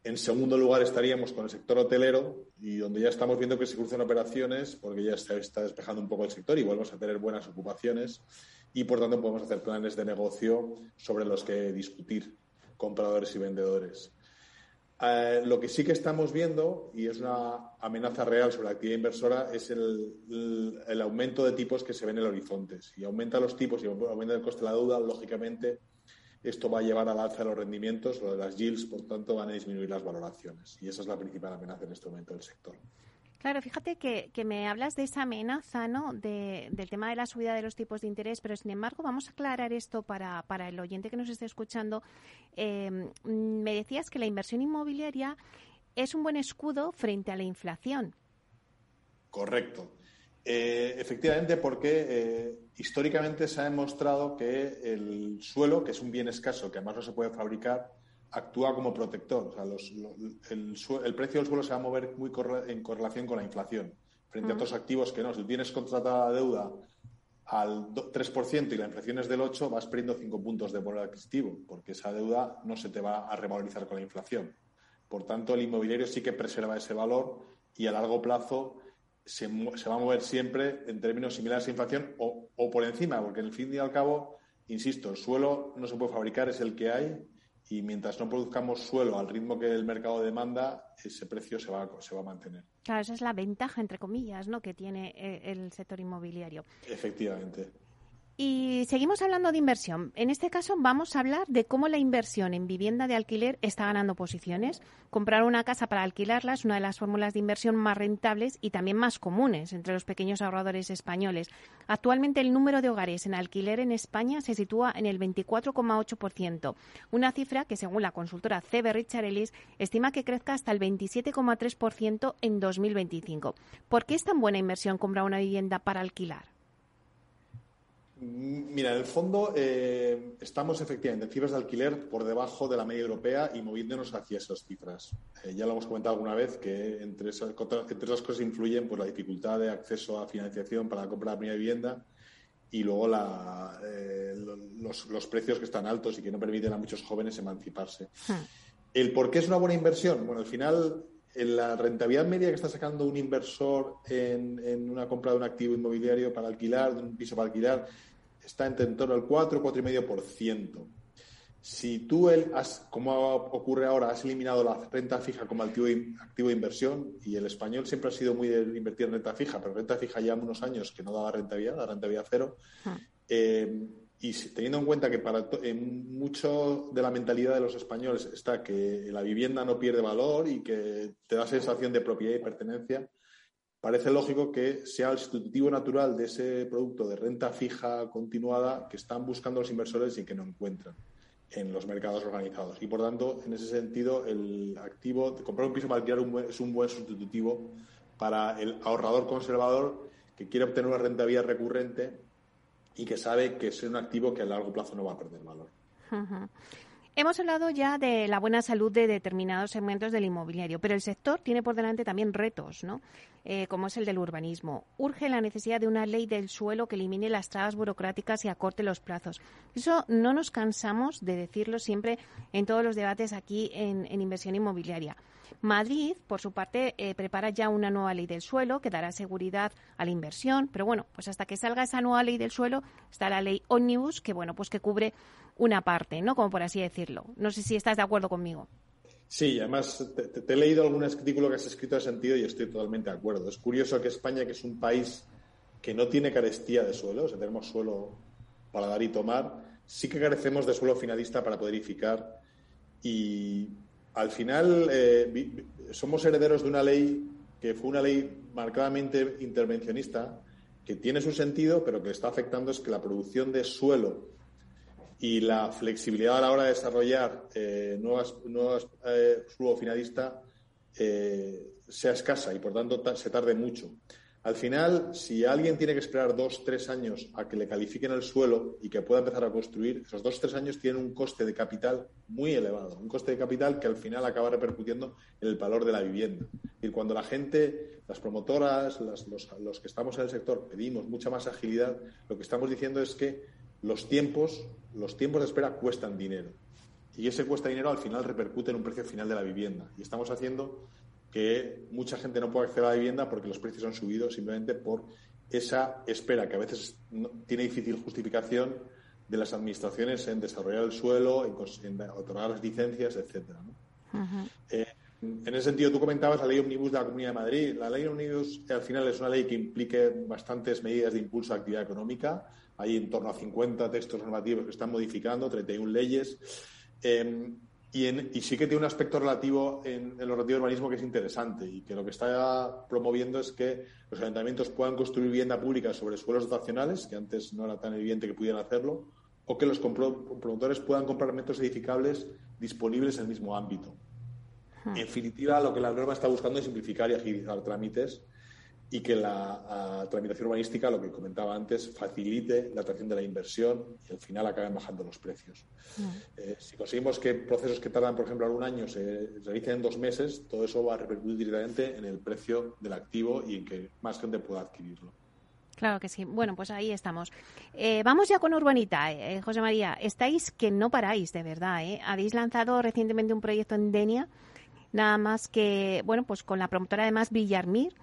En segundo lugar estaríamos con el sector hotelero y donde ya estamos viendo que se cruzan operaciones porque ya está, está despejando un poco el sector y volvemos a tener buenas ocupaciones y por tanto podemos hacer planes de negocio sobre los que discutir compradores y vendedores. Eh, lo que sí que estamos viendo, y es una amenaza real sobre la actividad inversora, es el, aumento de tipos que se ven en el horizonte. Si aumentan los tipos y aumenta el coste de la deuda, lógicamente esto va a llevar al alza de los rendimientos, lo de las yields, por tanto, van a disminuir las valoraciones. Y esa es la principal amenaza en este momento del sector. Claro, fíjate que, me hablas de esa amenaza, ¿no? del tema de la subida de los tipos de interés, pero sin embargo, vamos a aclarar esto para, para el oyente que nos esté escuchando. Eh, me decías que la inversión inmobiliaria es un buen escudo frente a la inflación. Correcto. Eh, efectivamente, porque eh, históricamente se ha demostrado que el suelo, que es un bien escaso, que además no se puede fabricar, actúa como protector. O sea, el, precio del suelo se va a mover muy en correlación con la inflación, frente a otros activos que no. Si tienes contratada la deuda al 3% y la inflación es del 8%, vas perdiendo 5 puntos de poder adquisitivo, porque esa deuda no se te va a revalorizar con la inflación. Por tanto, el inmobiliario sí que preserva ese valor y a largo plazo se, va a mover siempre en términos similares a inflación o, o por encima, porque en el fin y al cabo, insisto, el suelo no se puede fabricar, es el que hay y mientras no produzcamos suelo al ritmo que el mercado demanda, ese precio se va, se va a mantener. Claro, esa es la ventaja, entre comillas, ¿no? que tiene eh, el sector inmobiliario. Efectivamente. Y seguimos hablando de inversión. En este caso vamos a hablar de cómo la inversión en vivienda de alquiler está ganando posiciones. Comprar una casa para alquilarla es una de las fórmulas de inversión más rentables y también más comunes entre los pequeños ahorradores españoles. Actualmente el número de hogares en alquiler en España se sitúa en el 24,8%, una cifra que según la consultora CB Richard Ellis estima que crezca hasta el 27,3% en 2025. ¿Por qué es tan buena inversión comprar una vivienda para alquilar? Mira, en el fondo eh, estamos efectivamente en cifras de alquiler por debajo de la media europea y moviéndonos hacia esas cifras. Eh, ya lo hemos comentado alguna vez que entre esas, entre esas cosas influyen pues, la dificultad de acceso a financiación para la compra de la primera vivienda y luego la, eh, los, los, precios que están altos y que no permiten a muchos jóvenes emanciparse. Hmm. ¿El por qué es una buena inversión? Bueno, al final la rentabilidad media que está sacando un inversor en, en, una compra de un activo inmobiliario para alquilar, de un piso para alquilar, está en torno al 4, 4,5%. Si tú, el, has, como ocurre ahora, has eliminado la renta fija como activo, activo de inversión, y el español siempre ha sido muy de invertir en renta fija, pero renta fija ya unos años que no daba rentabilidad, la rentabilidad cero, ah. eh, y teniendo en cuenta que para mucho de la mentalidad de los españoles está que la vivienda no pierde valor y que te da sensación de propiedad y pertenencia, parece lógico que sea el sustitutivo natural de ese producto de renta fija continuada que están buscando los inversores y que no encuentran en los mercados organizados. Y por tanto, en ese sentido, el activo, de comprar un piso para alquilar es un buen sustitutivo para el ahorrador conservador que quiere obtener una rentabilidad recurrente y que sabe que es un activo que a largo plazo no va a perder valor. Hemos hablado ya de la buena salud de determinados segmentos del inmobiliario, pero el sector tiene por delante también retos, ¿no? Eh, como es el del urbanismo. Urge la necesidad de una ley del suelo que elimine las trabas burocráticas y acorte los plazos. Eso no nos cansamos de decirlo siempre en todos los debates aquí en, inversión inmobiliaria. Madrid, por su parte, eh, prepara ya una nueva ley del suelo que dará seguridad a la inversión, pero bueno, pues hasta que salga esa nueva ley del suelo está la ley Omnibus, que bueno, pues que cubre una parte, ¿no? Como por así decirlo. No sé si estás de acuerdo conmigo. Sí, además te, he leído algún artículo que has escrito ese sentido y estoy totalmente de acuerdo. Es curioso que España, que es un país que no tiene carestía de suelo, o sea, tenemos suelo para dar y tomar, sí que carecemos de suelo finalista para poder edificar y al final eh, somos herederos de una ley que fue una ley marcadamente intervencionista, que tiene su sentido, pero que está afectando es que la producción de suelo y la flexibilidad a la hora de desarrollar eh, nuevas, nuevas eh, suelo eh, sea escasa y por tanto se tarde mucho. Al final, si alguien tiene que esperar dos, tres años a que le califiquen el suelo y que pueda empezar a construir, esos dos, tres años tienen un coste de capital muy elevado, un coste de capital que al final acaba repercutiendo en el valor de la vivienda. Y cuando la gente, las promotoras, los, los que estamos en el sector, pedimos mucha más agilidad, lo que estamos diciendo es que los tiempos, los tiempos de espera cuestan dinero. Y ese cuesta dinero al final repercute en un precio final de la vivienda. Y estamos haciendo que mucha gente no pueda acceder a la vivienda porque los precios han subido simplemente por esa espera que a veces tiene difícil justificación de las administraciones en desarrollar el suelo, en, otorgar las licencias, etcétera. Eh, en ese sentido, tú comentabas la ley Omnibus de la Comunidad de Madrid. La ley Omnibus al final es una ley que implique bastantes medidas de impulso a la actividad económica. Hay en torno a 50 textos normativos que están modificando, 31 leyes. Em, y, sí que tiene un aspecto relativo en, el relativo urbanismo que es interesante y que lo que está promoviendo es que los ayuntamientos puedan construir vivienda pública sobre suelos dotacionales, que antes no era tan evidente que pudieran hacerlo, o que los promotores puedan comprar metros edificables disponibles en el mismo ámbito. En definitiva, lo que la norma está buscando es simplificar y agilizar trámites y que la tramitación urbanística, lo que comentaba antes, facilite la atracción de la inversión y al final acaben bajando los precios. Eh, si conseguimos que procesos que tardan, por ejemplo, algún año se realicen en dos meses, todo eso va a repercutir directamente en el precio del activo y en que más gente pueda adquirirlo. Claro que sí. Bueno, pues ahí estamos. Eh, vamos ya con Urbanita. Eh, José María, estáis que no paráis, de verdad. Habéis lanzado recientemente un proyecto en Denia, nada más que, bueno, pues con la promotora además Villarmir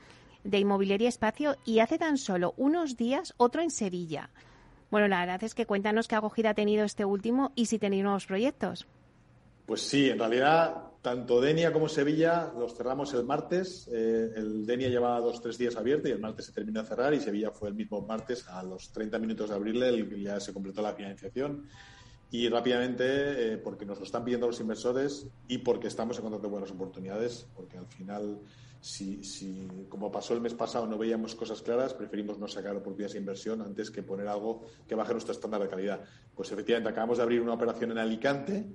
de Inmobiliaria Espacio y hace tan solo unos días otro en Sevilla. Bueno, la verdad es que cuéntanos qué acogida ha tenido este último y si tenéis nuevos proyectos. Pues sí, en realidad tanto Denia como Sevilla los cerramos el martes. Eh, el Denia llevaba dos tres días abierto y el martes se terminó de cerrar y Sevilla fue el mismo martes a los 30 minutos de abrirle ya se completó la financiación y rápidamente eh, porque nos lo están pidiendo los inversores y porque estamos en encontrando buenas oportunidades porque al final si, si, como pasó el mes pasado, no veíamos cosas claras, preferimos no sacar oportunidades de inversión antes que poner algo que baje nuestro estándar de calidad. Pues efectivamente, acabamos de abrir una operación en Alicante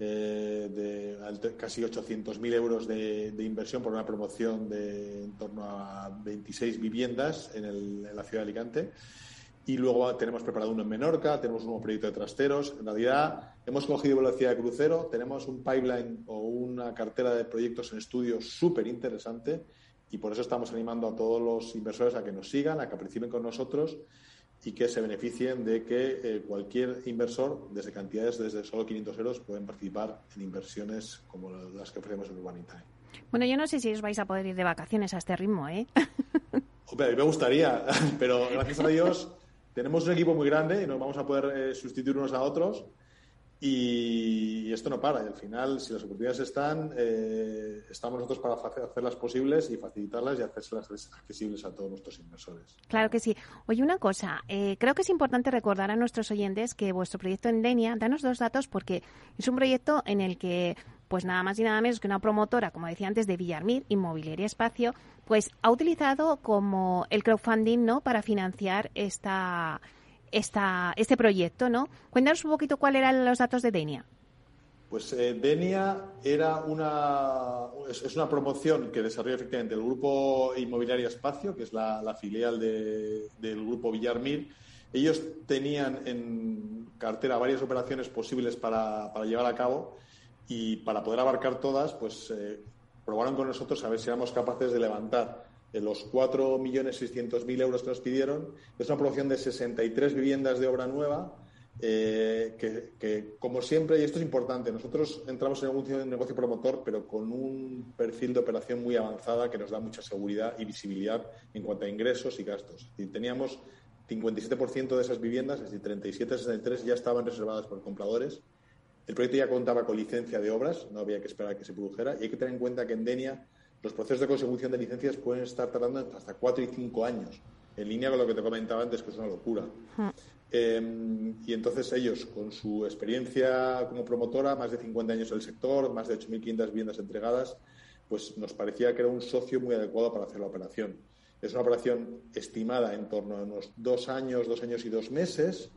eh, de casi 800.000 euros de, inversión por una promoción de en torno a 26 viviendas en, en la ciudad de Alicante. Y luego tenemos preparado uno en Menorca, tenemos un nuevo proyecto de trasteros. En realidad, hemos cogido velocidad de crucero, tenemos un pipeline o una cartera de proyectos en estudio súper interesante y por eso estamos animando a todos los inversores a que nos sigan, a que participen con nosotros y que se beneficien de que eh, cualquier inversor, desde cantidades desde solo 500 euros, pueden participar en inversiones como las que ofrecemos en Urbanita. Bueno, yo no sé si os vais a poder ir de vacaciones a este ritmo, ¿eh? Hombre, a mí me gustaría, [LAUGHS] pero gracias a Dios tenemos un equipo muy grande y nos vamos a poder eh, sustituir unos a otros. Y, esto no para. Y al final, si las oportunidades están, eh, estamos nosotros para hacerlas posibles y facilitarlas y hacerlas accesibles a todos nuestros inversores. Claro que sí. Oye, una cosa. Eh, creo que es importante recordar a nuestros oyentes que vuestro proyecto en Denia, danos dos datos porque es un proyecto en el que pues nada más y nada menos que una promotora, como decía antes, de Villarmir, Inmobiliaria Espacio, pues ha utilizado como el crowdfunding, ¿no?, para financiar esta, esta, este proyecto, ¿no? Cuéntanos un poquito cuáles eran los datos de Denia. Pues eh, Denia era una, es, una promoción que desarrolla efectivamente el Grupo Inmobiliaria Espacio, que es la, filial del Grupo Villarmir. Ellos tenían en cartera varias operaciones posibles para llevar a cabo y para poder abarcar todas, pues eh, probaron con nosotros a ver si éramos capaces de levantar los 4.600.000 euros que nos pidieron. Es una promoción de 63 viviendas de obra nueva, eh, que, como siempre, y esto es importante, nosotros entramos en un negocio promotor, pero con un perfil de operación muy avanzada que nos da mucha seguridad y visibilidad en cuanto a ingresos y gastos. Y teníamos 57% de esas viviendas, es decir, 37, 63 ya estaban reservadas por compradores el proyecto ya contaba con licencia de obras, no había que esperar a que se produjera, y hay que tener en cuenta que en Denia los procesos de consecución de licencias pueden estar tardando hasta cuatro y cinco años, en línea con lo que te comentaba antes, que es una locura. Em, y entonces ellos, con su experiencia como promotora, más de 50 años en el sector, más de 8.500 viviendas entregadas, pues nos parecía que era un socio muy adecuado para hacer la operación. Es una operación estimada en torno a unos dos años, dos años y dos meses,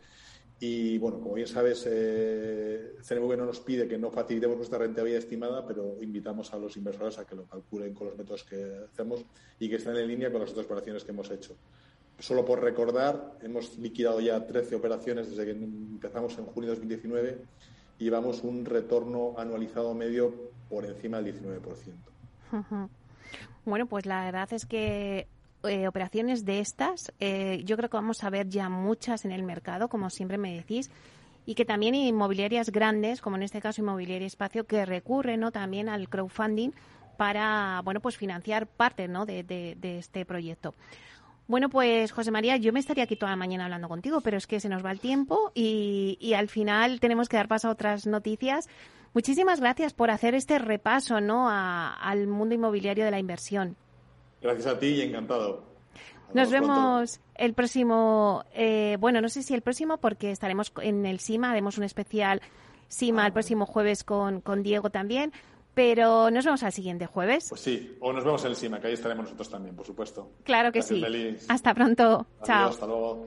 y bueno, como bien sabes, eh, no nos pide que no facilitemos nuestra rentabilidad estimada, pero invitamos a los inversores a que lo calculen con los métodos que hacemos y que estén en línea con las otras operaciones que hemos hecho. Solo por recordar, hemos liquidado ya 13 operaciones desde que empezamos en junio de 2019 y llevamos un retorno anualizado medio por encima del 19%. Bueno, pues la verdad es que eh, operaciones de estas, eh, yo creo que vamos a ver ya muchas en el mercado, como siempre me decís, y que también inmobiliarias grandes, como en este caso Inmobiliaria Espacio, que recurren ¿no? también al crowdfunding para bueno pues financiar parte ¿no? de, este proyecto. Bueno, pues José María, yo me estaría aquí toda la mañana hablando contigo, pero es que se nos va el tiempo y, y al final tenemos que dar paso a otras noticias. Muchísimas gracias por hacer este repaso ¿no? al mundo inmobiliario de la inversión. Gracias a ti y encantado. Nos vemos el próximo, eh, bueno, no sé si el próximo porque estaremos en el SIMA, haremos un especial SIMA el próximo jueves con, con Diego también, pero nos vemos al siguiente jueves. Pues sí, o nos vemos en el SIMA, que ahí estaremos nosotros también, por supuesto. Claro que sí. Hasta pronto. Chao. Hasta luego.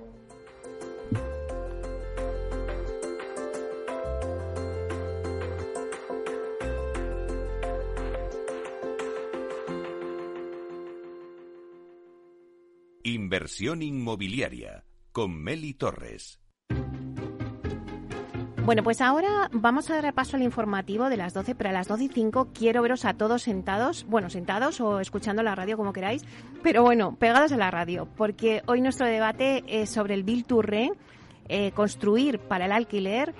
Inversión inmobiliaria con Meli Torres. Bueno, pues ahora vamos a dar repaso al informativo de las 12, pero a las 12 y 5 quiero veros a todos sentados, bueno, sentados o escuchando la radio como queráis, pero bueno, pegados a la radio, porque hoy nuestro debate es sobre el Bill Touré, eh, construir para el alquiler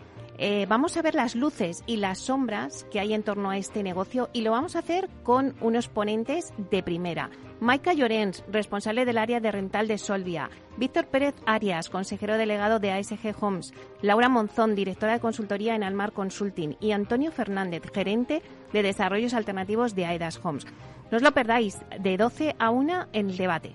eh, vamos a ver las luces y las sombras que hay en torno a este negocio y lo vamos a hacer con unos ponentes de primera. Maika Llorens, responsable del área de rental de Solvia. Víctor Pérez Arias, consejero delegado de ASG Homes. Laura Monzón, directora de consultoría en Almar Consulting. Y Antonio Fernández, gerente de desarrollos alternativos de AEDAS Homes. No os lo perdáis, de 12 a 1 en el debate.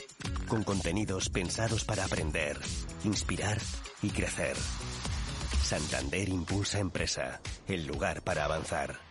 con contenidos pensados para aprender, inspirar y crecer. Santander Impulsa Empresa, el lugar para avanzar.